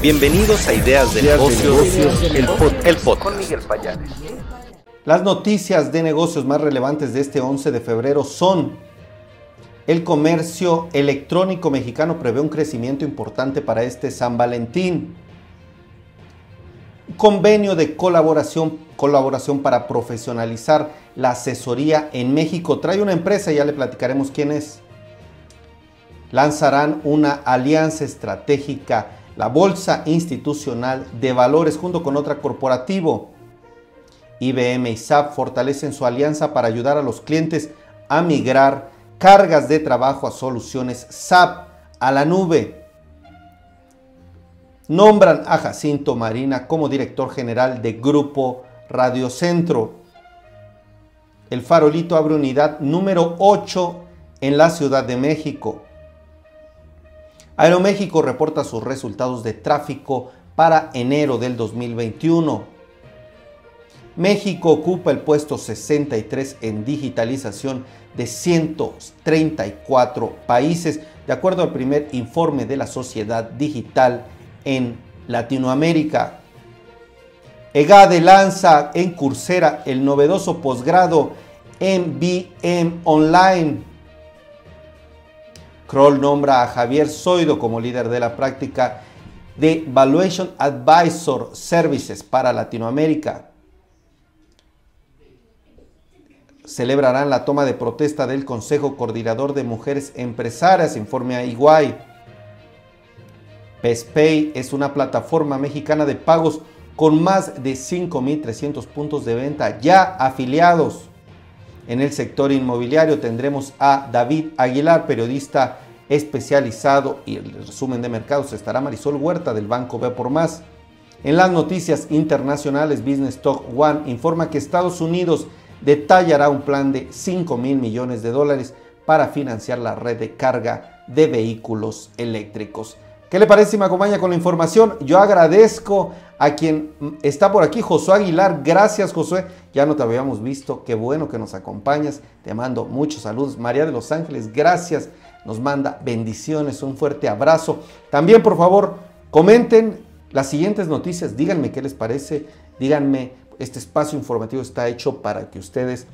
Bienvenidos a Ideas de Negocios, el, podcast. Con Miguel Payares. Las noticias de negocios más relevantes de este 11 de febrero son el comercio electrónico mexicano prevé un crecimiento importante para este San Valentín. Convenio de colaboración, colaboración para profesionalizar la asesoría en México. Trae una empresa, ya le platicaremos quién es. Lanzarán una alianza estratégica la Bolsa Institucional de Valores junto con otra corporativo. IBM y SAP fortalecen su alianza para ayudar a los clientes a migrar cargas de trabajo a soluciones SAP a la nube. Nombran a Jacinto Marina como director general de Grupo Radiocentro. El farolito abre unidad número 8 en la Ciudad de México. Aeroméxico reporta sus resultados de tráfico para enero del 2021. México ocupa el puesto 63 en digitalización de 134 países, de acuerdo al primer informe de la sociedad digital en Latinoamérica. EGADE lanza en Coursera el novedoso posgrado MBM Online Kroll nombra a Javier Zoido como líder de la práctica de Valuation Advisor Services para Latinoamérica. Celebrarán la toma de protesta del Consejo Coordinador de Mujeres Empresarias, informe a Iguay. PESPay es una plataforma mexicana de pagos con más de 5.300 puntos de venta ya afiliados. En el sector inmobiliario tendremos a David Aguilar, periodista especializado y el resumen de mercados estará Marisol Huerta del Banco B por Más. En las noticias internacionales, Business Talk One informa que Estados Unidos detallará un plan de 5 mil millones de dólares para financiar la red de carga de vehículos eléctricos. ¿Qué le parece si me acompaña con la información? Yo agradezco a quien está por aquí, Josué Aguilar. Gracias, Josué. Ya no te habíamos visto. Qué bueno que nos acompañas. Te mando muchos saludos. María de Los Ángeles, gracias. Nos manda bendiciones, un fuerte abrazo. También, por favor, comenten las siguientes noticias. Díganme qué les parece. Díganme, este espacio informativo está hecho para que ustedes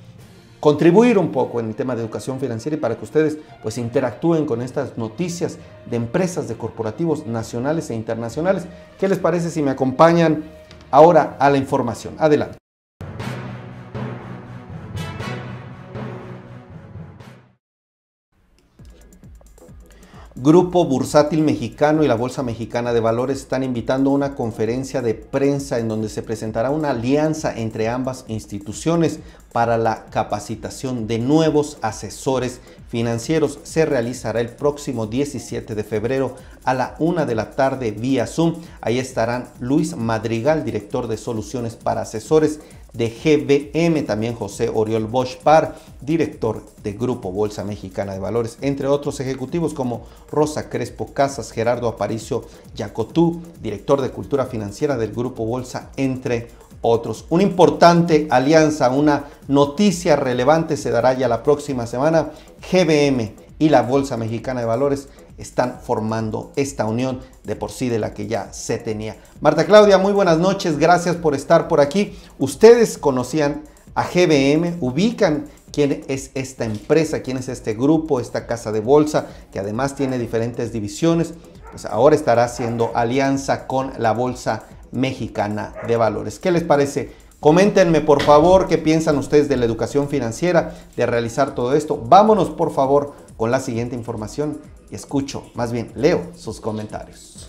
contribuir un poco en el tema de educación financiera y para que ustedes pues interactúen con estas noticias de empresas, de corporativos nacionales e internacionales. ¿Qué les parece si me acompañan ahora a la información? Adelante. Grupo Bursátil Mexicano y la Bolsa Mexicana de Valores están invitando a una conferencia de prensa en donde se presentará una alianza entre ambas instituciones para la capacitación de nuevos asesores financieros. Se realizará el próximo 17 de febrero a la una de la tarde vía Zoom. Ahí estarán Luis Madrigal, director de soluciones para asesores de GBM, también José Oriol Bosch Par, director de Grupo Bolsa Mexicana de Valores, entre otros ejecutivos como Rosa Crespo Casas, Gerardo Aparicio Yacotú, director de Cultura Financiera del Grupo Bolsa, entre otros. Una importante alianza, una noticia relevante se dará ya la próxima semana. GBM y la Bolsa Mexicana de Valores están formando esta unión de por sí de la que ya se tenía. Marta Claudia, muy buenas noches, gracias por estar por aquí. Ustedes conocían a GBM, ubican quién es esta empresa, quién es este grupo, esta casa de bolsa, que además tiene diferentes divisiones, pues ahora estará haciendo alianza con la Bolsa Mexicana de Valores. ¿Qué les parece? Coméntenme por favor qué piensan ustedes de la educación financiera, de realizar todo esto. Vámonos por favor con la siguiente información y escucho, más bien leo sus comentarios.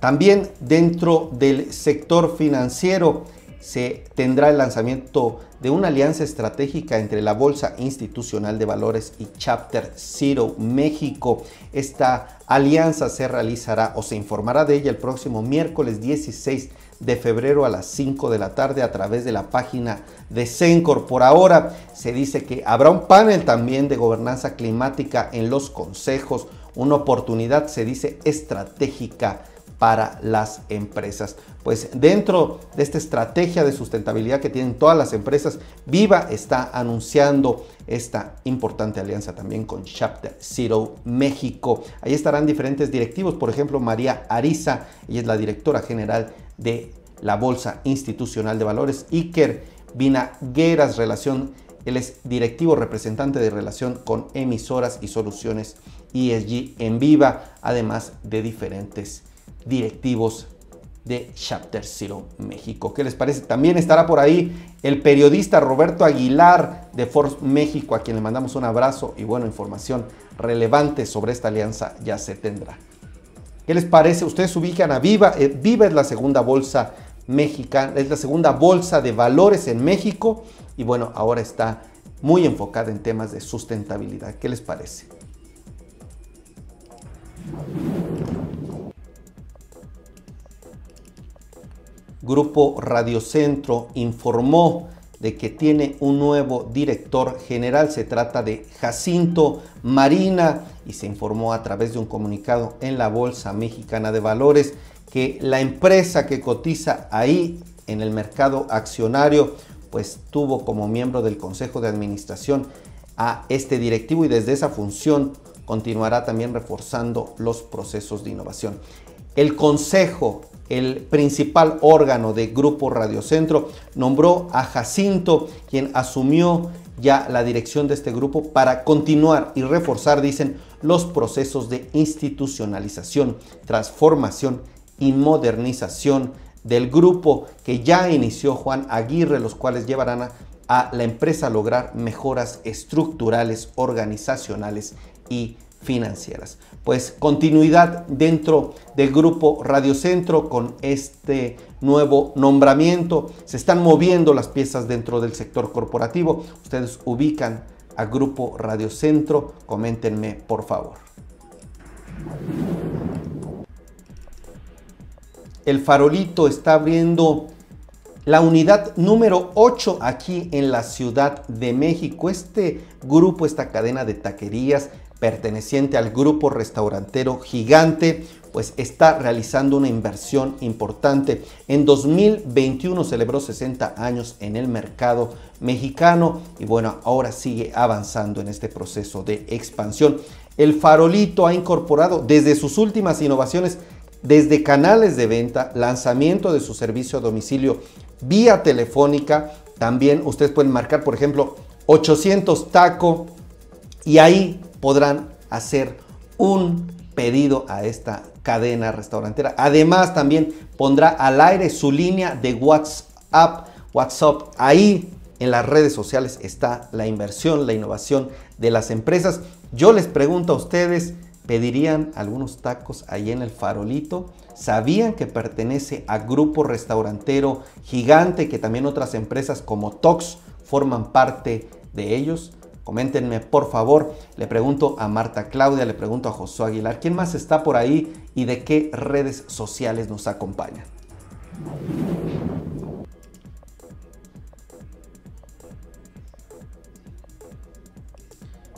También dentro del sector financiero se tendrá el lanzamiento de una alianza estratégica entre la Bolsa Institucional de Valores y Chapter Zero México. Esta alianza se realizará o se informará de ella el próximo miércoles 16 de febrero a las 5 de la tarde a través de la página de Sencor. Por ahora se dice que habrá un panel también de gobernanza climática en los consejos, una oportunidad se dice estratégica para las empresas. Pues dentro de esta estrategia de sustentabilidad que tienen todas las empresas, Viva está anunciando esta importante alianza también con Chapter Zero México. Ahí estarán diferentes directivos, por ejemplo, María Ariza, ella es la directora general de la Bolsa Institucional de Valores, Iker Vinagueras, relación, él es directivo representante de relación con emisoras y soluciones ESG en Viva, además de diferentes directivos de Chapter Zero México. ¿Qué les parece? También estará por ahí el periodista Roberto Aguilar de Force México, a quien le mandamos un abrazo y buena información relevante sobre esta alianza ya se tendrá. ¿Qué les parece? Ustedes ubican a Viva. Eh, Viva es la segunda bolsa mexicana, es la segunda bolsa de valores en México y bueno, ahora está muy enfocada en temas de sustentabilidad. ¿Qué les parece? Grupo Radiocentro informó de que tiene un nuevo director general. Se trata de Jacinto Marina y se informó a través de un comunicado en la Bolsa Mexicana de Valores que la empresa que cotiza ahí en el mercado accionario pues tuvo como miembro del Consejo de Administración a este directivo y desde esa función continuará también reforzando los procesos de innovación. El Consejo el principal órgano de Grupo Radiocentro, nombró a Jacinto, quien asumió ya la dirección de este grupo para continuar y reforzar, dicen, los procesos de institucionalización, transformación y modernización del grupo que ya inició Juan Aguirre, los cuales llevarán a, a la empresa a lograr mejoras estructurales, organizacionales y financieras. Pues continuidad dentro del grupo Radio Centro con este nuevo nombramiento. Se están moviendo las piezas dentro del sector corporativo. Ustedes ubican a Grupo Radio Centro. Coméntenme por favor. El farolito está abriendo la unidad número 8 aquí en la Ciudad de México. Este grupo, esta cadena de taquerías, perteneciente al grupo restaurantero Gigante, pues está realizando una inversión importante. En 2021 celebró 60 años en el mercado mexicano y bueno, ahora sigue avanzando en este proceso de expansión. El farolito ha incorporado desde sus últimas innovaciones, desde canales de venta, lanzamiento de su servicio a domicilio vía telefónica, también ustedes pueden marcar, por ejemplo, 800 taco y ahí podrán hacer un pedido a esta cadena restaurantera. Además, también pondrá al aire su línea de WhatsApp. WhatsApp. Ahí en las redes sociales está la inversión, la innovación de las empresas. Yo les pregunto a ustedes, ¿pedirían algunos tacos ahí en el farolito? ¿Sabían que pertenece a grupo restaurantero gigante que también otras empresas como Tox forman parte de ellos? Coméntenme por favor. Le pregunto a Marta Claudia, le pregunto a Josué Aguilar, ¿quién más está por ahí y de qué redes sociales nos acompañan?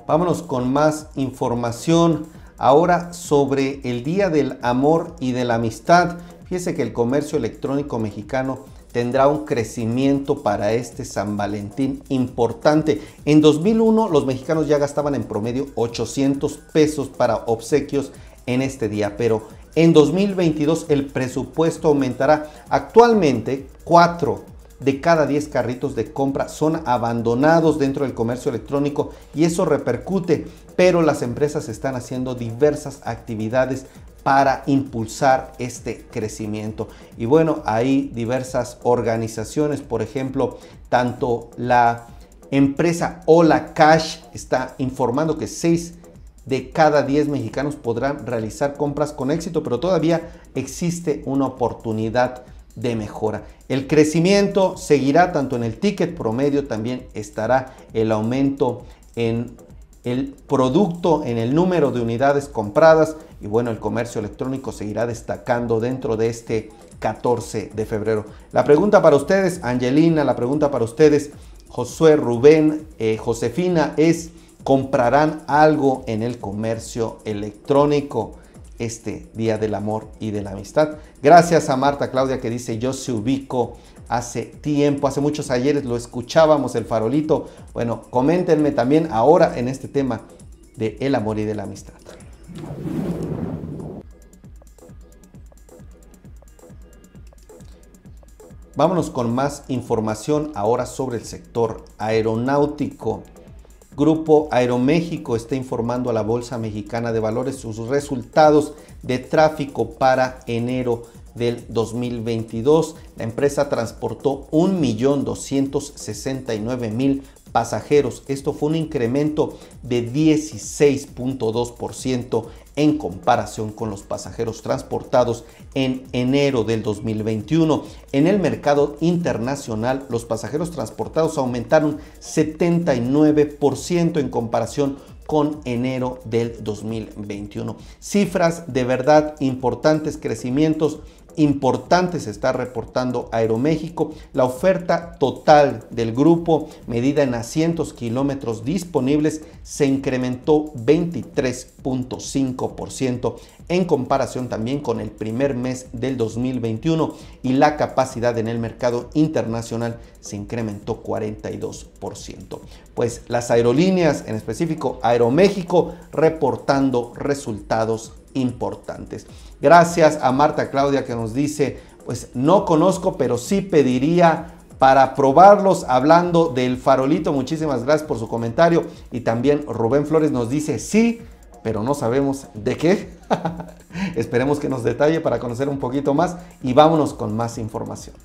Vámonos con más información ahora sobre el Día del Amor y de la Amistad. Fíjese que el comercio electrónico mexicano tendrá un crecimiento para este San Valentín importante. En 2001 los mexicanos ya gastaban en promedio 800 pesos para obsequios en este día, pero en 2022 el presupuesto aumentará. Actualmente 4 de cada 10 carritos de compra son abandonados dentro del comercio electrónico y eso repercute, pero las empresas están haciendo diversas actividades para impulsar este crecimiento. Y bueno, hay diversas organizaciones, por ejemplo, tanto la empresa Hola Cash está informando que 6 de cada 10 mexicanos podrán realizar compras con éxito, pero todavía existe una oportunidad de mejora. El crecimiento seguirá tanto en el ticket promedio, también estará el aumento en el producto, en el número de unidades compradas y bueno, el comercio electrónico seguirá destacando dentro de este 14 de febrero. La pregunta para ustedes, Angelina, la pregunta para ustedes, Josué, Rubén, eh, Josefina, es, ¿comprarán algo en el comercio electrónico este Día del Amor y de la Amistad. Gracias a Marta Claudia que dice yo se ubico hace tiempo, hace muchos ayeres lo escuchábamos el farolito. Bueno, coméntenme también ahora en este tema de el amor y de la amistad. Vámonos con más información ahora sobre el sector aeronáutico. Grupo Aeroméxico está informando a la Bolsa Mexicana de Valores sus resultados de tráfico para enero del 2022. La empresa transportó 1.269.000 pasajeros. Esto fue un incremento de 16.2% en comparación con los pasajeros transportados en enero del 2021. En el mercado internacional, los pasajeros transportados aumentaron 79% en comparación con enero del 2021. Cifras de verdad importantes, crecimientos importante se está reportando Aeroméxico. La oferta total del grupo, medida en asientos kilómetros disponibles, se incrementó 23.5% en comparación también con el primer mes del 2021 y la capacidad en el mercado internacional se incrementó 42%. Pues las aerolíneas, en específico Aeroméxico, reportando resultados importantes. Gracias a Marta Claudia que nos dice, pues no conozco, pero sí pediría para probarlos hablando del farolito. Muchísimas gracias por su comentario. Y también Rubén Flores nos dice, sí, pero no sabemos de qué. Esperemos que nos detalle para conocer un poquito más y vámonos con más información.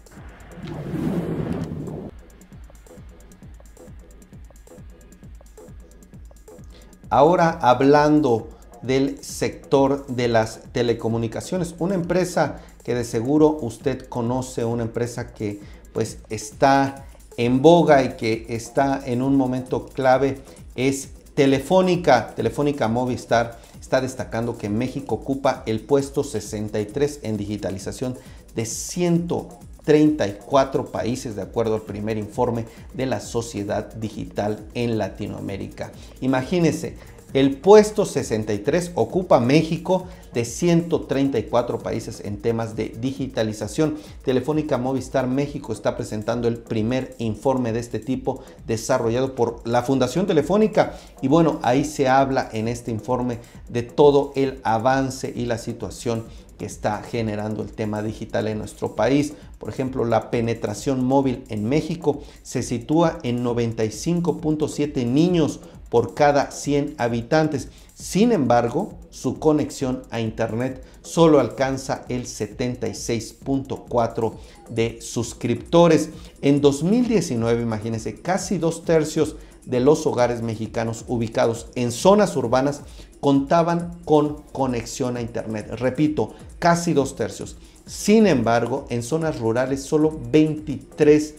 Ahora hablando del sector de las telecomunicaciones. Una empresa que de seguro usted conoce, una empresa que pues está en boga y que está en un momento clave es Telefónica. Telefónica Movistar está destacando que México ocupa el puesto 63 en digitalización de 134 países de acuerdo al primer informe de la sociedad digital en Latinoamérica. Imagínese, el puesto 63 ocupa México de 134 países en temas de digitalización. Telefónica Movistar México está presentando el primer informe de este tipo desarrollado por la Fundación Telefónica. Y bueno, ahí se habla en este informe de todo el avance y la situación que está generando el tema digital en nuestro país. Por ejemplo, la penetración móvil en México se sitúa en 95.7 niños por cada 100 habitantes. Sin embargo, su conexión a Internet solo alcanza el 76.4 de suscriptores. En 2019, imagínense, casi dos tercios de los hogares mexicanos ubicados en zonas urbanas contaban con conexión a Internet. Repito, casi dos tercios. Sin embargo, en zonas rurales solo 23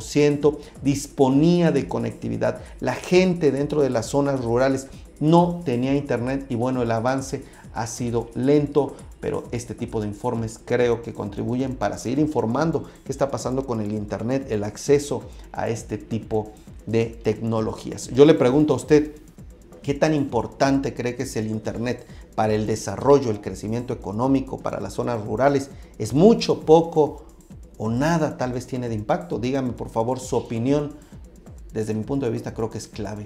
ciento disponía de conectividad. La gente dentro de las zonas rurales no tenía internet y bueno, el avance ha sido lento, pero este tipo de informes creo que contribuyen para seguir informando qué está pasando con el internet, el acceso a este tipo de tecnologías. Yo le pregunto a usted, ¿qué tan importante cree que es el internet para el desarrollo, el crecimiento económico, para las zonas rurales? ¿Es mucho, poco o nada tal vez tiene de impacto. Dígame por favor su opinión. Desde mi punto de vista creo que es clave.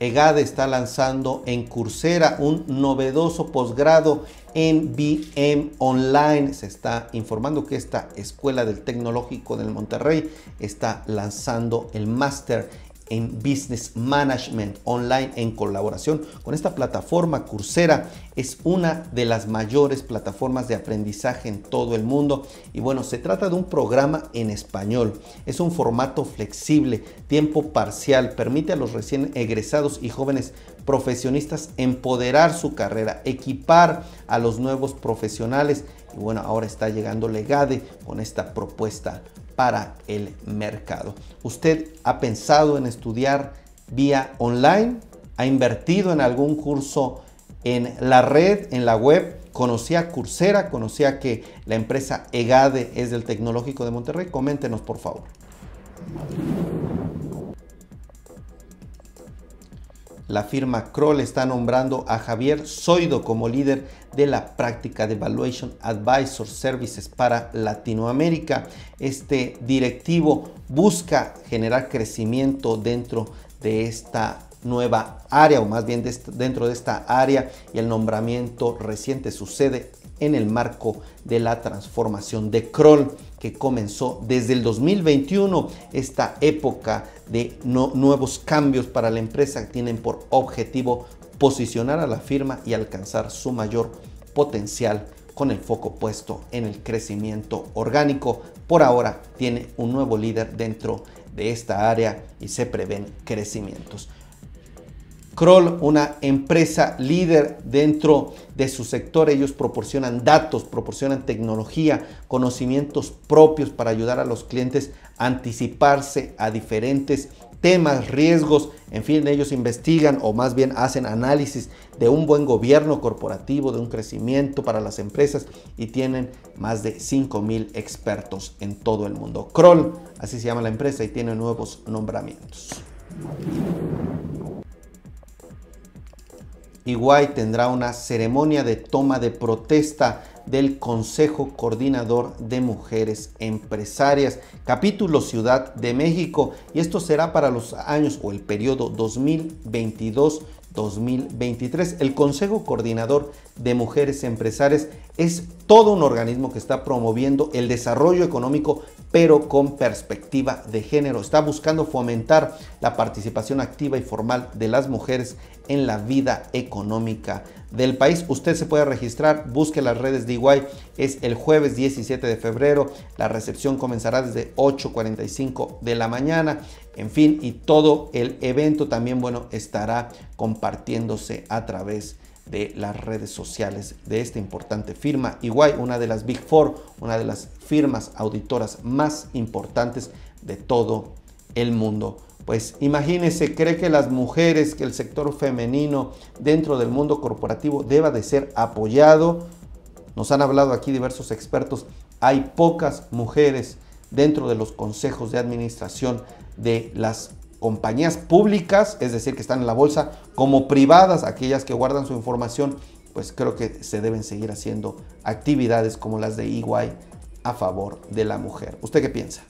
EGADE está lanzando en Coursera un novedoso posgrado en BM Online. Se está informando que esta escuela del Tecnológico del Monterrey está lanzando el máster en Business Management Online en colaboración con esta plataforma Coursera. Es una de las mayores plataformas de aprendizaje en todo el mundo. Y bueno, se trata de un programa en español. Es un formato flexible, tiempo parcial. Permite a los recién egresados y jóvenes profesionistas empoderar su carrera, equipar a los nuevos profesionales. Y bueno, ahora está llegando Legade con esta propuesta para el mercado. ¿Usted ha pensado en estudiar vía online? ¿Ha invertido en algún curso en la red, en la web? ¿Conocía Coursera? ¿Conocía que la empresa EGADE es del Tecnológico de Monterrey? Coméntenos por favor. La firma Kroll está nombrando a Javier Zoido como líder de la práctica de Valuation Advisor Services para Latinoamérica. Este directivo busca generar crecimiento dentro de esta nueva área o más bien dentro de esta área y el nombramiento reciente sucede en el marco de la transformación de Kroll que comenzó desde el 2021. Esta época de nuevos cambios para la empresa tienen por objetivo posicionar a la firma y alcanzar su mayor potencial con el foco puesto en el crecimiento orgánico. Por ahora tiene un nuevo líder dentro de esta área y se prevén crecimientos. Kroll, una empresa líder dentro de su sector, ellos proporcionan datos, proporcionan tecnología, conocimientos propios para ayudar a los clientes a anticiparse a diferentes temas, riesgos, en fin, ellos investigan o más bien hacen análisis de un buen gobierno corporativo, de un crecimiento para las empresas y tienen más de 5 mil expertos en todo el mundo. Kroll, así se llama la empresa y tiene nuevos nombramientos. Iguay tendrá una ceremonia de toma de protesta del Consejo Coordinador de Mujeres Empresarias, capítulo Ciudad de México, y esto será para los años o el periodo 2022 2023. El Consejo Coordinador de Mujeres Empresarias es todo un organismo que está promoviendo el desarrollo económico, pero con perspectiva de género. Está buscando fomentar la participación activa y formal de las mujeres en la vida económica del país. Usted se puede registrar, busque las redes de Iguay. Es el jueves 17 de febrero. La recepción comenzará desde 8.45 de la mañana. En fin, y todo el evento también, bueno, estará compartiéndose a través de las redes sociales de esta importante firma. Iguay, una de las Big Four, una de las firmas auditoras más importantes de todo el mundo. Pues imagínese, cree que las mujeres, que el sector femenino dentro del mundo corporativo deba de ser apoyado. Nos han hablado aquí diversos expertos. Hay pocas mujeres dentro de los consejos de administración de las compañías públicas, es decir, que están en la bolsa, como privadas, aquellas que guardan su información, pues creo que se deben seguir haciendo actividades como las de EY a favor de la mujer. ¿Usted qué piensa?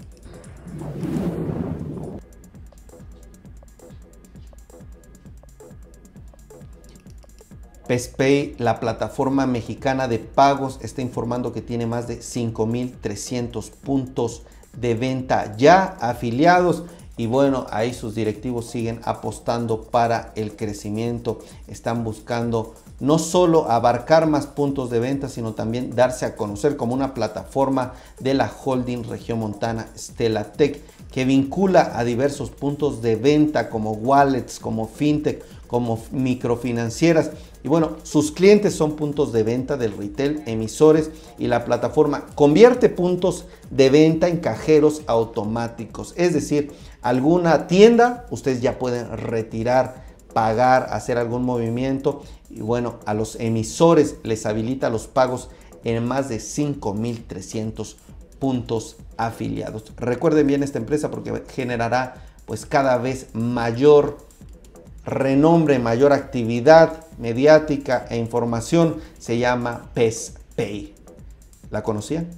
PESPay, la plataforma mexicana de pagos, está informando que tiene más de 5.300 puntos de venta ya afiliados. Y bueno, ahí sus directivos siguen apostando para el crecimiento. Están buscando no solo abarcar más puntos de venta, sino también darse a conocer como una plataforma de la holding región montana Stellatec que vincula a diversos puntos de venta como wallets, como fintech, como microfinancieras. Y bueno, sus clientes son puntos de venta del retail, emisores y la plataforma convierte puntos de venta en cajeros automáticos. Es decir, alguna tienda, ustedes ya pueden retirar, pagar, hacer algún movimiento. Y bueno, a los emisores les habilita los pagos en más de 5.300 puntos afiliados. Recuerden bien esta empresa porque generará pues cada vez mayor renombre, mayor actividad mediática e información. Se llama PESPay. ¿La conocían?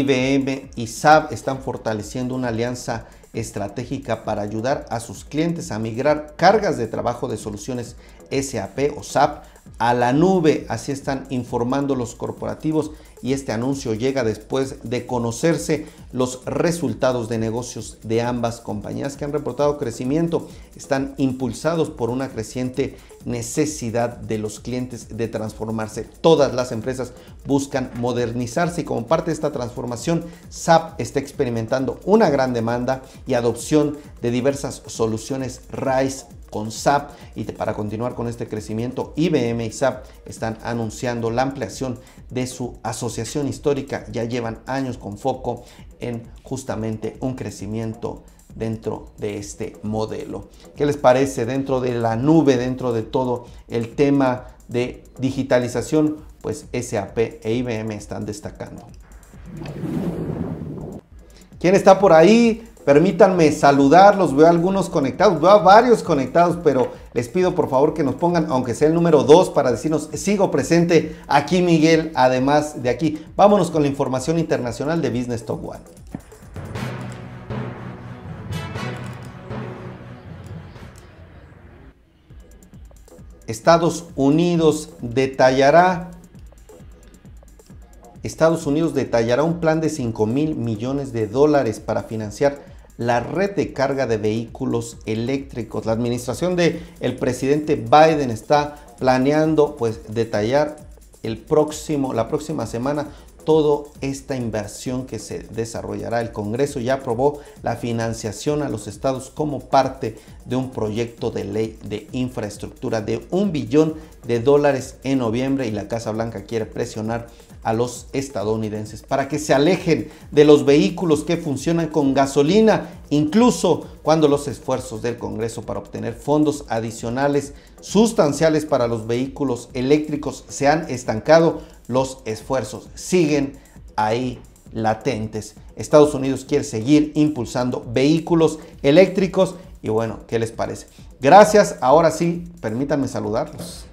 IBM y SAP están fortaleciendo una alianza estratégica para ayudar a sus clientes a migrar cargas de trabajo de soluciones SAP o SAP a la nube. Así están informando los corporativos y este anuncio llega después de conocerse los resultados de negocios de ambas compañías que han reportado crecimiento. Están impulsados por una creciente necesidad de los clientes de transformarse. Todas las empresas buscan modernizarse y como parte de esta transformación, SAP está experimentando una gran demanda y adopción de diversas soluciones RISE con SAP y para continuar con este crecimiento, IBM y SAP están anunciando la ampliación de su asociación histórica. Ya llevan años con foco en justamente un crecimiento dentro de este modelo. ¿Qué les parece dentro de la nube, dentro de todo el tema de digitalización? Pues SAP e IBM están destacando. ¿Quién está por ahí? Permítanme saludarlos, veo algunos conectados, veo a varios conectados, pero les pido por favor que nos pongan, aunque sea el número 2, para decirnos, sigo presente aquí Miguel, además de aquí. Vámonos con la información internacional de Business Talk One. Estados Unidos detallará Estados Unidos detallará un plan de 5 mil millones de dólares para financiar la red de carga de vehículos eléctricos. La administración del el presidente Biden está planeando pues detallar el próximo, la próxima semana toda esta inversión que se desarrollará. El Congreso ya aprobó la financiación a los estados como parte de un proyecto de ley de infraestructura de un billón de dólares en noviembre y la Casa Blanca quiere presionar a los estadounidenses para que se alejen de los vehículos que funcionan con gasolina, incluso cuando los esfuerzos del Congreso para obtener fondos adicionales sustanciales para los vehículos eléctricos se han estancado, los esfuerzos siguen ahí latentes. Estados Unidos quiere seguir impulsando vehículos eléctricos y bueno, ¿qué les parece? Gracias, ahora sí, permítanme saludarlos.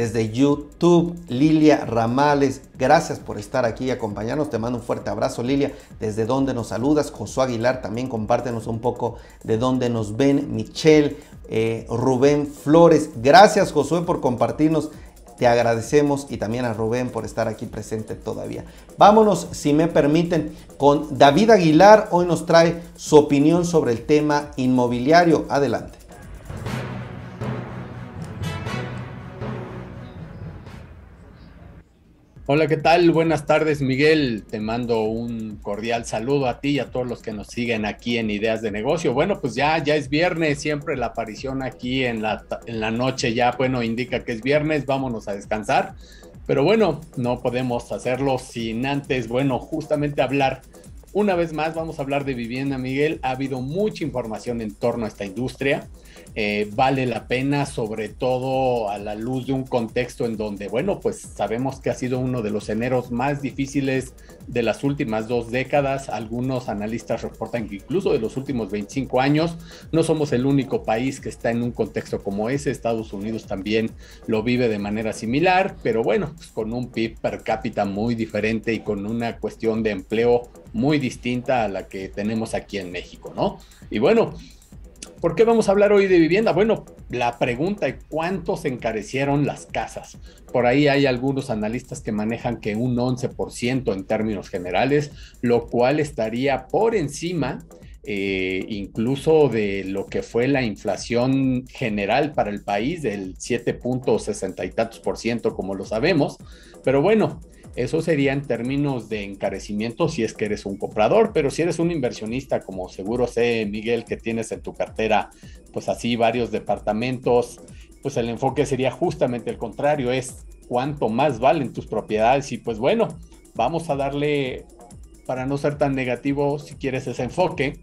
Desde YouTube, Lilia Ramales, gracias por estar aquí y acompañarnos. Te mando un fuerte abrazo, Lilia. ¿Desde dónde nos saludas? Josué Aguilar, también compártenos un poco de dónde nos ven. Michelle, eh, Rubén Flores, gracias Josué por compartirnos. Te agradecemos y también a Rubén por estar aquí presente todavía. Vámonos, si me permiten, con David Aguilar. Hoy nos trae su opinión sobre el tema inmobiliario. Adelante. Hola, ¿qué tal? Buenas tardes, Miguel. Te mando un cordial saludo a ti y a todos los que nos siguen aquí en Ideas de Negocio. Bueno, pues ya, ya es viernes, siempre la aparición aquí en la, en la noche ya, bueno, indica que es viernes, vámonos a descansar. Pero bueno, no podemos hacerlo sin antes, bueno, justamente hablar. Una vez más, vamos a hablar de vivienda, Miguel. Ha habido mucha información en torno a esta industria. Eh, vale la pena, sobre todo a la luz de un contexto en donde, bueno, pues sabemos que ha sido uno de los eneros más difíciles de las últimas dos décadas. Algunos analistas reportan que incluso de los últimos 25 años no somos el único país que está en un contexto como ese. Estados Unidos también lo vive de manera similar, pero bueno, pues con un PIB per cápita muy diferente y con una cuestión de empleo muy distinta a la que tenemos aquí en México, ¿no? Y bueno, ¿Por qué vamos a hablar hoy de vivienda? Bueno, la pregunta es cuánto se encarecieron las casas. Por ahí hay algunos analistas que manejan que un 11% en términos generales, lo cual estaría por encima eh, incluso de lo que fue la inflación general para el país del 7.60 y tantos por ciento, como lo sabemos. Pero bueno, eso sería en términos de encarecimiento si es que eres un comprador, pero si eres un inversionista, como seguro sé, Miguel, que tienes en tu cartera, pues así varios departamentos, pues el enfoque sería justamente el contrario, es cuánto más valen tus propiedades y pues bueno, vamos a darle, para no ser tan negativo, si quieres ese enfoque,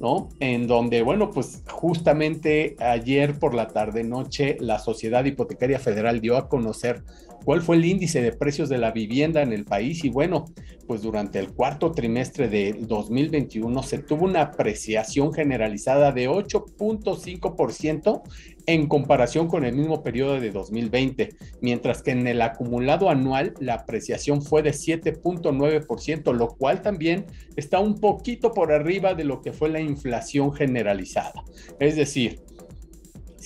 ¿no? En donde, bueno, pues justamente ayer por la tarde noche la Sociedad Hipotecaria Federal dio a conocer cuál fue el índice de precios de la vivienda en el país y bueno, pues durante el cuarto trimestre de 2021 se tuvo una apreciación generalizada de 8.5% en comparación con el mismo periodo de 2020, mientras que en el acumulado anual la apreciación fue de 7.9%, lo cual también está un poquito por arriba de lo que fue la inflación generalizada. Es decir,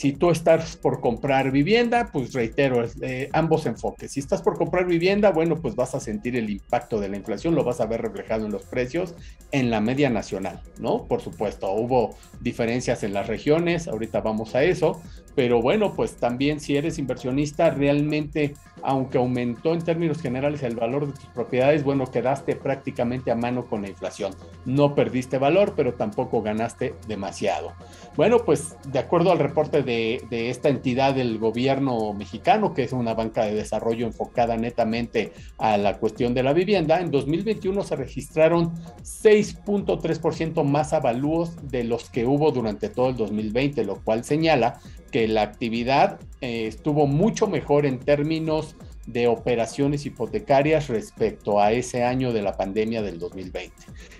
si tú estás por comprar vivienda, pues reitero, eh, ambos enfoques. Si estás por comprar vivienda, bueno, pues vas a sentir el impacto de la inflación, lo vas a ver reflejado en los precios en la media nacional, ¿no? Por supuesto, hubo diferencias en las regiones, ahorita vamos a eso, pero bueno, pues también si eres inversionista, realmente, aunque aumentó en términos generales el valor de tus propiedades, bueno, quedaste prácticamente a mano con la inflación. No perdiste valor, pero tampoco ganaste demasiado. Bueno, pues de acuerdo al reporte de, esta entidad del gobierno mexicano, que es una banca de desarrollo enfocada netamente a la cuestión de la vivienda, en 2021 se registraron 6.3% más avalúos de los que hubo durante todo el 2020, lo cual señala que la actividad eh, estuvo mucho mejor en términos de operaciones hipotecarias respecto a ese año de la pandemia del 2020.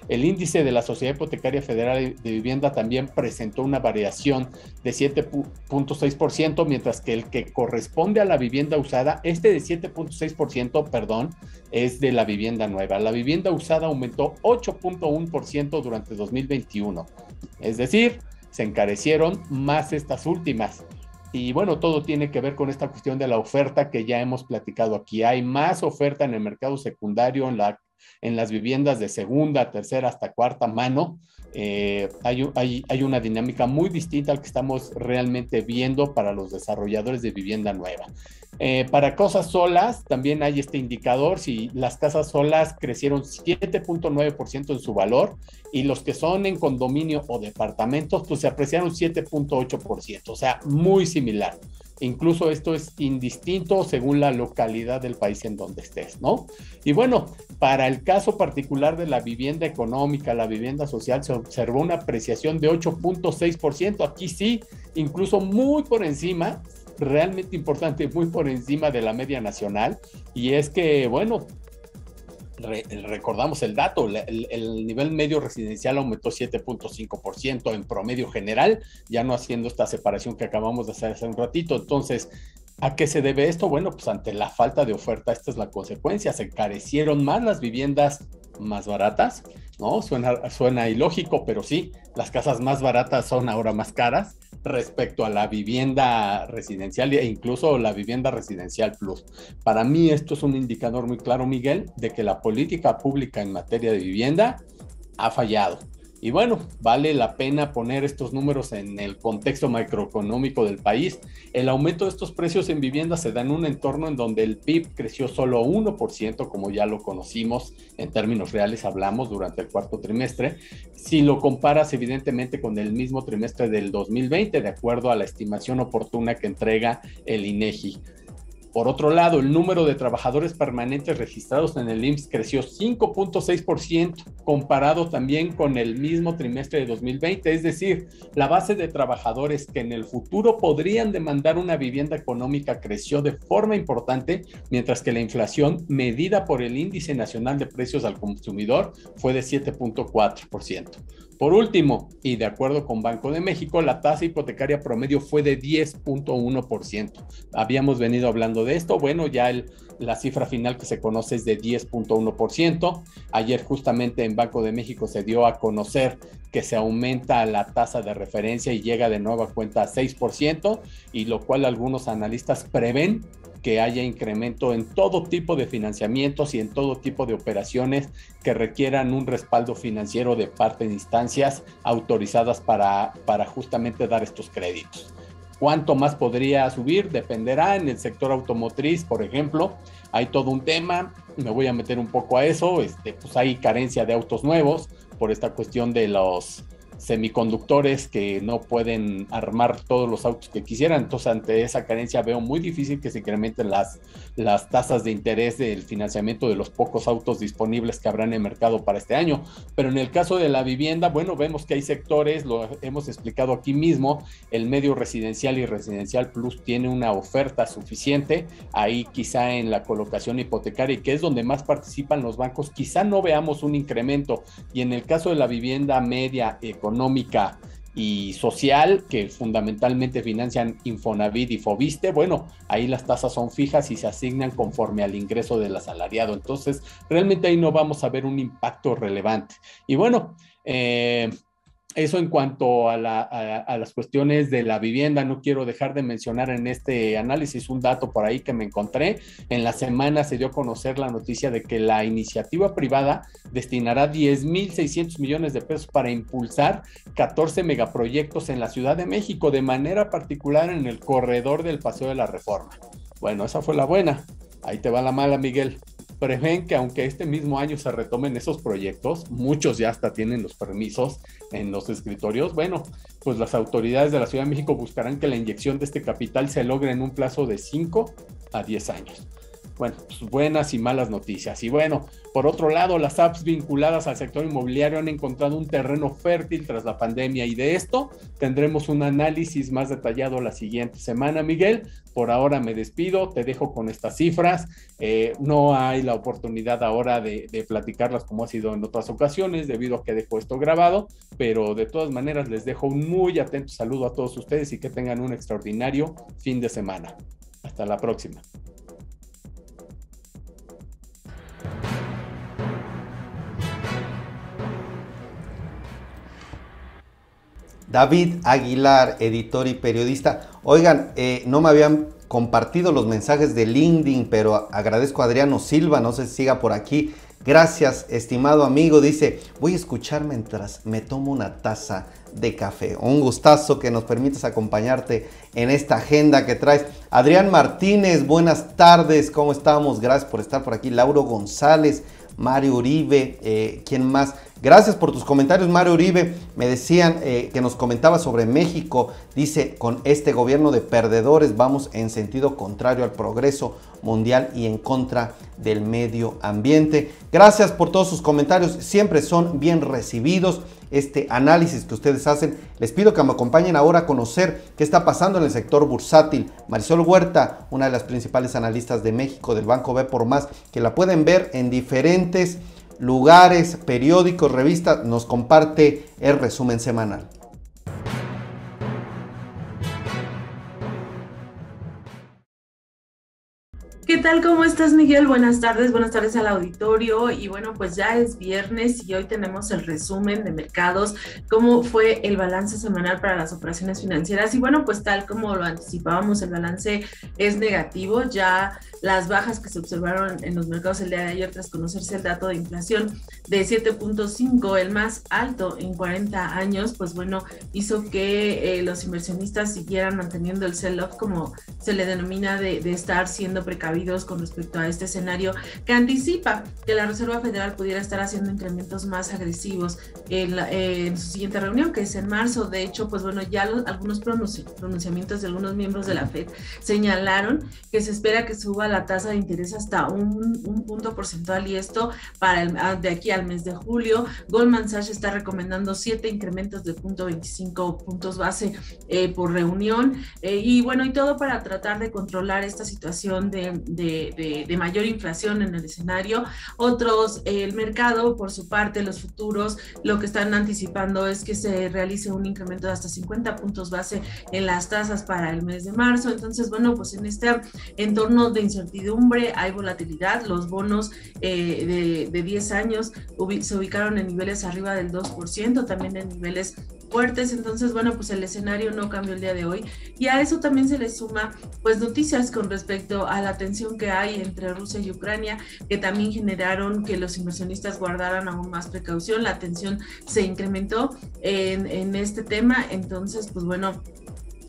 El índice de la Sociedad Hipotecaria Federal de Vivienda también presentó una variación de 7.6%, mientras que el que corresponde a la vivienda usada, este de 7.6%, perdón, es de la vivienda nueva. La vivienda usada aumentó 8.1% durante 2021. Es decir, se encarecieron más estas últimas. Y bueno, todo tiene que ver con esta cuestión de la oferta que ya hemos platicado aquí. Hay más oferta en el mercado secundario, en, la, en las viviendas de segunda, tercera hasta cuarta mano. Eh, hay, hay, hay, una dinámica muy distinta al que estamos realmente viendo para los desarrolladores de vivienda nueva. Eh, para cosas solas, también hay este indicador, si las casas solas crecieron 7.9% en su valor y los que son en condominio o departamentos, pues se apreciaron 7.8%, o sea, muy similar. Incluso esto es indistinto según la localidad del país en donde estés, ¿no? Y bueno, para el caso particular de la vivienda económica, la vivienda social, se observó una apreciación de 8.6%. Aquí sí, incluso muy por encima realmente importante, muy por encima de la media nacional, y es que, bueno, recordamos el dato, el, nivel medio residencial aumentó 7.5% en promedio general, ya no haciendo esta separación que acabamos de hacer hace un ratito. Entonces, ¿a qué se debe esto? Bueno, pues ante la falta de oferta, esta es la consecuencia, se encarecieron más las viviendas más baratas, ¿no? Suena, suena ilógico, pero sí, las casas más baratas son ahora más caras respecto a la vivienda residencial e incluso la vivienda residencial plus. Para mí esto es un indicador muy claro, Miguel, de que la política pública en materia de vivienda ha fallado. Y bueno, vale la pena poner estos números en el contexto macroeconómico del país. El aumento de estos precios en vivienda se da en un entorno en donde el PIB creció solo 1%, como ya lo conocimos en términos reales, hablamos durante el cuarto trimestre. Si lo comparas evidentemente con el mismo trimestre del 2020, de acuerdo a la estimación oportuna que entrega el INEGI. Por otro lado, el número de trabajadores permanentes registrados en el IMSS creció 5.6% comparado también con el mismo trimestre de 2020, es decir, la base de trabajadores que en el futuro podrían demandar una vivienda económica creció de forma importante, mientras que la inflación medida por el Índice Nacional de Precios al Consumidor fue de 7.4%. Por último, y de acuerdo con Banco de México, la tasa hipotecaria promedio fue de 10.1%. Habíamos venido hablando de esto. Bueno, ya la cifra final que se conoce es de 10.1%. Ayer justamente en Banco de México se dio a conocer que se aumenta la tasa de referencia y llega de nueva cuenta a 6%, y lo cual algunos analistas prevén que haya incremento en todo tipo de financiamientos y en todo tipo de operaciones que requieran un respaldo financiero de parte de instancias autorizadas para, para justamente dar estos créditos. ¿Cuánto más podría subir? Dependerá en el sector automotriz, por ejemplo. Hay todo un tema, me voy a meter un poco a eso, este, pues hay carencia de autos nuevos por esta cuestión de los semiconductores que no pueden armar todos los autos que quisieran. Entonces, ante esa carencia veo muy difícil que se incrementen las, las tasas de interés del financiamiento de los pocos autos disponibles que habrán en el mercado para este año. Pero en el caso de la vivienda, bueno, vemos que hay sectores, lo hemos explicado aquí mismo, el medio residencial y residencial plus tiene una oferta suficiente. Ahí quizá en la colocación hipotecaria, que es donde más participan los bancos, quizá no veamos un incremento. Y en el caso de la vivienda media económica, económica y social que fundamentalmente financian Infonavit y Fobiste, bueno, ahí las tasas son fijas y se asignan conforme al ingreso del asalariado. Entonces, realmente ahí no vamos a ver un impacto relevante. Y bueno, eh, eso en cuanto a, las cuestiones de la vivienda, no quiero dejar de mencionar en este análisis un dato por ahí que me encontré. En la semana se dio a conocer la noticia de que la iniciativa privada destinará 10.600 millones de pesos para impulsar 14 megaproyectos en la Ciudad de México, de manera particular en el corredor del Paseo de la Reforma. Bueno, esa fue la buena. Ahí te va la mala, Miguel prevén que aunque este mismo año se retomen esos proyectos, muchos ya hasta tienen los permisos en los escritorios, bueno, pues las autoridades de la Ciudad de México buscarán que la inyección de este capital se logre en un plazo de 5 a 10 años. Bueno, pues buenas y malas noticias. Y bueno, por otro lado, las apps vinculadas al sector inmobiliario han encontrado un terreno fértil tras la pandemia y de esto tendremos un análisis más detallado la siguiente semana, Miguel. Por ahora me despido, te dejo con estas cifras. Eh, no hay la oportunidad ahora de, de, platicarlas como ha sido en otras ocasiones debido a que dejo esto grabado, pero de todas maneras les dejo un muy atento saludo a todos ustedes y que tengan un extraordinario fin de semana. Hasta la próxima. David Aguilar, editor y periodista. Oigan, eh, no me habían compartido los mensajes de LinkedIn, pero agradezco a Adriano Silva, no sé si siga por aquí. Gracias, estimado amigo. Dice, voy a escuchar mientras me tomo una taza de café. Un gustazo que nos permitas acompañarte en esta agenda que traes. Adrián Martínez, buenas tardes, ¿cómo estamos? Gracias por estar por aquí. Lauro González, Mario Uribe, eh, ¿quién más? Gracias por tus comentarios, Mario Uribe. Me decían eh, que nos comentaba sobre México. Dice, con este gobierno de perdedores vamos en sentido contrario al progreso mundial y en contra del medio ambiente. Gracias por todos sus comentarios. Siempre son bien recibidos este análisis que ustedes hacen. Les pido que me acompañen ahora a conocer qué está pasando en el sector bursátil. Marisol Huerta, una de las principales analistas de México del Banco B por Más, que la pueden ver en diferentes lugares, periódicos, revistas, nos comparte el resumen semanal. ¿Qué tal? ¿Cómo estás, Miguel? Buenas tardes, buenas tardes al auditorio. Y bueno, pues ya es viernes y hoy tenemos el resumen de mercados, cómo fue el balance semanal para las operaciones financieras. Y bueno, pues tal como lo anticipábamos, el balance es negativo. Ya las bajas que se observaron en los mercados el día de ayer tras conocerse el dato de inflación de 7.5, el más alto en 40 años, pues bueno, hizo que eh, los inversionistas siguieran manteniendo el sell-off como se le denomina de, de estar siendo precavidos con respecto a este escenario que anticipa que la Reserva Federal pudiera estar haciendo incrementos más agresivos en, su siguiente reunión, que es en marzo. De hecho, pues bueno, ya algunos pronunciamientos de algunos miembros de la Fed señalaron que se espera que suba la tasa de interés hasta un, punto porcentual y esto para el, de aquí al mes de julio. Goldman Sachs está recomendando siete incrementos de punto 25 puntos base eh, por reunión eh, y bueno, y todo para tratar de controlar esta situación de, de, mayor inflación en el escenario. Otros, el mercado, por su parte, los futuros, lo que están anticipando es que se realice un incremento de hasta 50 puntos base en las tasas para el mes de marzo. Entonces, bueno, pues en este entorno de incertidumbre hay volatilidad. Los bonos eh, de, de 10 años se ubicaron en niveles arriba del 2%, también en niveles fuertes, entonces bueno, pues el escenario no cambió el día de hoy y a eso también se le suma pues noticias con respecto a la tensión que hay entre Rusia y Ucrania que también generaron que los inversionistas guardaran aún más precaución, la tensión se incrementó en, en este tema, entonces pues bueno,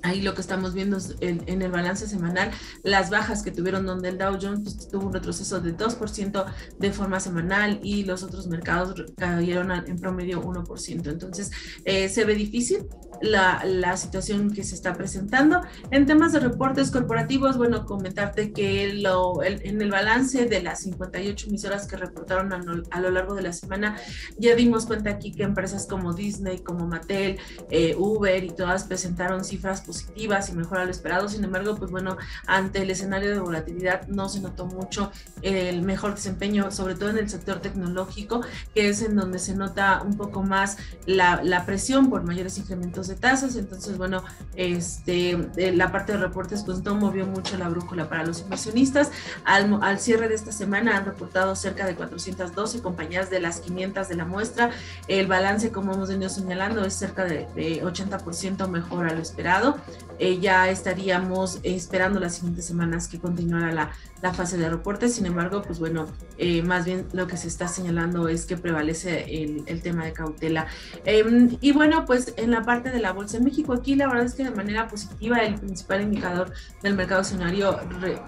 Ahí lo que estamos viendo es en, el balance semanal, las bajas que tuvieron donde el Dow Jones pues, tuvo un retroceso de 2% de forma semanal y los otros mercados cayeron en promedio 1%. Entonces, eh, se ve difícil la, la, situación que se está presentando. En temas de reportes corporativos, bueno, comentarte que lo, en el balance de las 58 emisoras que reportaron a, a, lo largo de la semana, ya dimos cuenta aquí que empresas como Disney, como Mattel, eh, Uber y todas presentaron cifras positivas y mejor a lo esperado. Sin embargo, pues bueno, ante el escenario de volatilidad no se notó mucho el mejor desempeño, sobre todo en el sector tecnológico, que es en donde se nota un poco más la, la presión por mayores incrementos de tasas. Entonces, bueno, este, eh, la parte de reportes pues no movió mucho la brújula para los inversionistas. Al, al cierre de esta semana han reportado cerca de 412 compañías de las 500 de la muestra. El balance, como hemos venido señalando, es cerca de, de 80% mejor a lo esperado. Eh, ya estaríamos esperando las siguientes semanas que continuara la, la fase de reportes. Sin embargo, pues bueno, eh, más bien lo que se está señalando es que prevalece el, tema de cautela. Em, y bueno, pues en la parte de la Bolsa de México, aquí la verdad es que de manera positiva el principal indicador del mercado accionario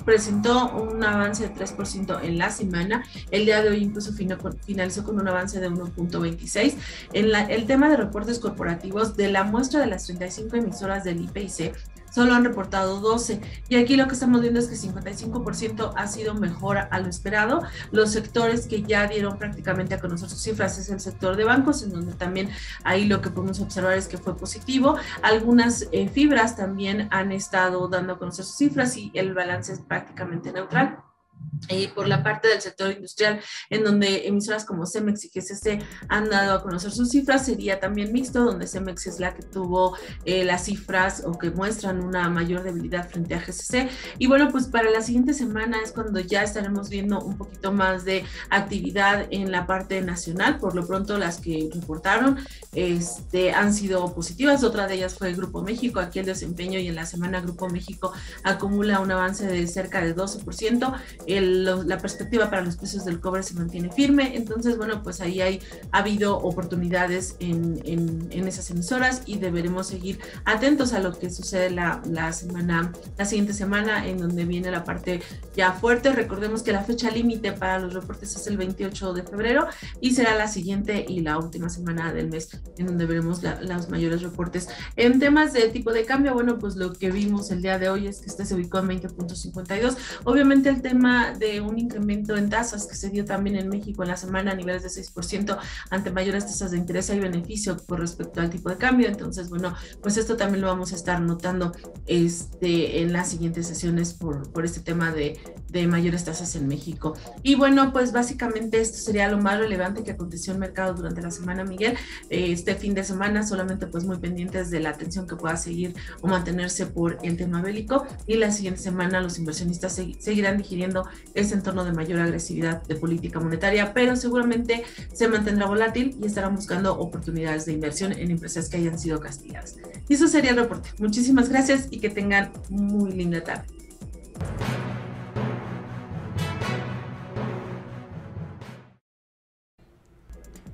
presentó un avance de 3% en la semana. El día de hoy incluso finalizó con un avance de 1.26. En la, el tema de reportes corporativos de la muestra de las 35 emisoras del IPC, solo han reportado 12. Y aquí lo que estamos viendo es que 55% ha sido mejor a lo esperado. Los sectores que ya dieron prácticamente a conocer sus cifras es el sector de bancos, en donde también ahí lo que podemos observar es que fue positivo. Algunas eh, fibras también han estado dando a conocer sus cifras y el balance es prácticamente neutral. Eh, por la parte del sector industrial, en donde emisoras como Cemex y GCC han dado a conocer sus cifras, sería también mixto, donde Cemex es la que tuvo eh, las cifras o que muestran una mayor debilidad frente a GCC. Y bueno, pues para la siguiente semana es cuando ya estaremos viendo un poquito más de actividad en la parte nacional. Por lo pronto, las que reportaron este, han sido positivas. Otra de ellas fue el Grupo México. Aquí el desempeño y en la semana Grupo México acumula un avance de cerca de 12% la perspectiva para los precios del cobre se mantiene firme. Entonces, bueno, pues ahí hay, ha habido oportunidades en, en, esas emisoras y deberemos seguir atentos a lo que sucede la, la, semana, la siguiente semana, en donde viene la parte ya fuerte. Recordemos que la fecha límite para los reportes es el 28 de febrero y será la siguiente y la última semana del mes, en donde veremos los mayores reportes. En temas de tipo de cambio, bueno, pues lo que vimos el día de hoy es que este se ubicó en 20.52. Obviamente el tema de un incremento en tasas que se dio también en México en la semana a niveles de 6% ante mayores tasas de interés y beneficio por respecto al tipo de cambio. Entonces, bueno, pues esto también lo vamos a estar notando este, en las siguientes sesiones por, por este tema de, de mayores tasas en México. Y bueno, pues básicamente esto sería lo más relevante que aconteció en mercado durante la semana, Miguel. Este fin de semana solamente pues muy pendientes de la atención que pueda seguir o mantenerse por el tema bélico y la siguiente semana los inversionistas seguirán digiriendo ese entorno de mayor agresividad de política monetaria, pero seguramente se mantendrá volátil y estarán buscando oportunidades de inversión en empresas que hayan sido castigadas. Y eso sería el reporte. Muchísimas gracias y que tengan muy linda tarde.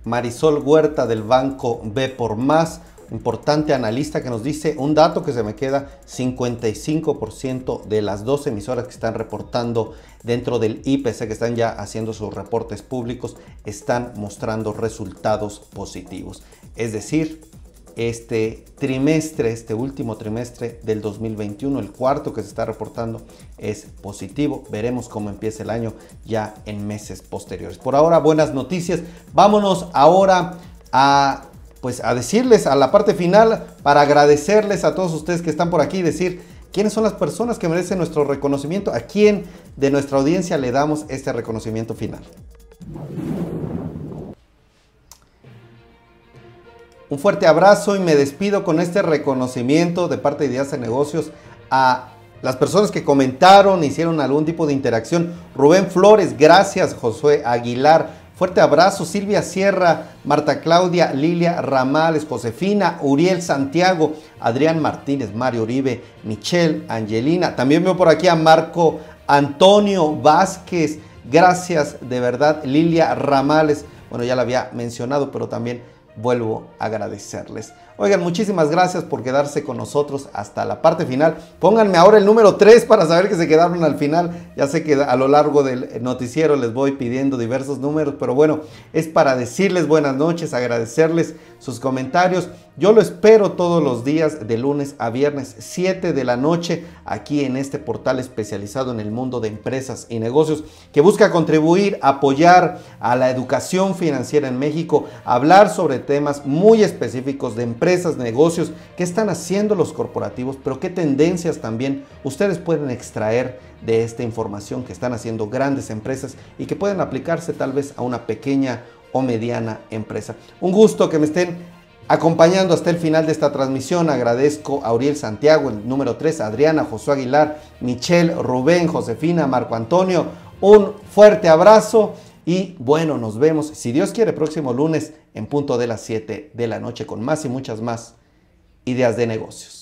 Marisol Huerta del Banco B por Más importante analista que nos dice un dato que se me queda, 55% de las dos emisoras que están reportando dentro del IPC, que están ya haciendo sus reportes públicos, están mostrando resultados positivos. Es decir, este trimestre, este último trimestre del 2021, el cuarto que se está reportando es positivo. Veremos cómo empieza el año ya en meses posteriores. Por ahora, buenas noticias. Vámonos ahora a pues a decirles a la parte final para agradecerles a todos ustedes que están por aquí y decir quiénes son las personas que merecen nuestro reconocimiento, a quién de nuestra audiencia le damos este reconocimiento final. Un fuerte abrazo y me despido con este reconocimiento de parte de Ideas de Negocios a las personas que comentaron, hicieron algún tipo de interacción. Rubén Flores, gracias. Josué Aguilar, Fuerte abrazo, Silvia Sierra, Marta Claudia, Lilia Ramales, Josefina, Uriel Santiago, Adrián Martínez, Mario Uribe, Michelle, Angelina. También veo por aquí a Marco Antonio Vázquez. Gracias de verdad, Lilia Ramales. Bueno, ya la había mencionado, pero también vuelvo a agradecerles. Oigan, muchísimas gracias por quedarse con nosotros hasta la parte final. Pónganme ahora el número 3 para saber que se quedaron al final. Ya sé que a lo largo del noticiero les voy pidiendo diversos números, pero bueno, es para decirles buenas noches, agradecerles sus comentarios. Yo lo espero todos los días de lunes a viernes, 7 de la noche, aquí en este portal especializado en el mundo de empresas y negocios que busca contribuir, apoyar a la educación financiera en México, hablar sobre temas muy específicos de empresas, negocios, qué están haciendo los corporativos, pero qué tendencias también ustedes pueden extraer de esta información que están haciendo grandes empresas y que pueden aplicarse tal vez a una pequeña o mediana empresa. Un gusto que me estén acompañando hasta el final de esta transmisión. Agradezco a Uriel Santiago, el número 3, Adriana, Josué Aguilar, Michelle, Rubén, Josefina, Marco Antonio. Un fuerte abrazo y bueno, nos vemos, si Dios quiere, próximo lunes en punto de las 7 de la noche con más y muchas más ideas de negocios.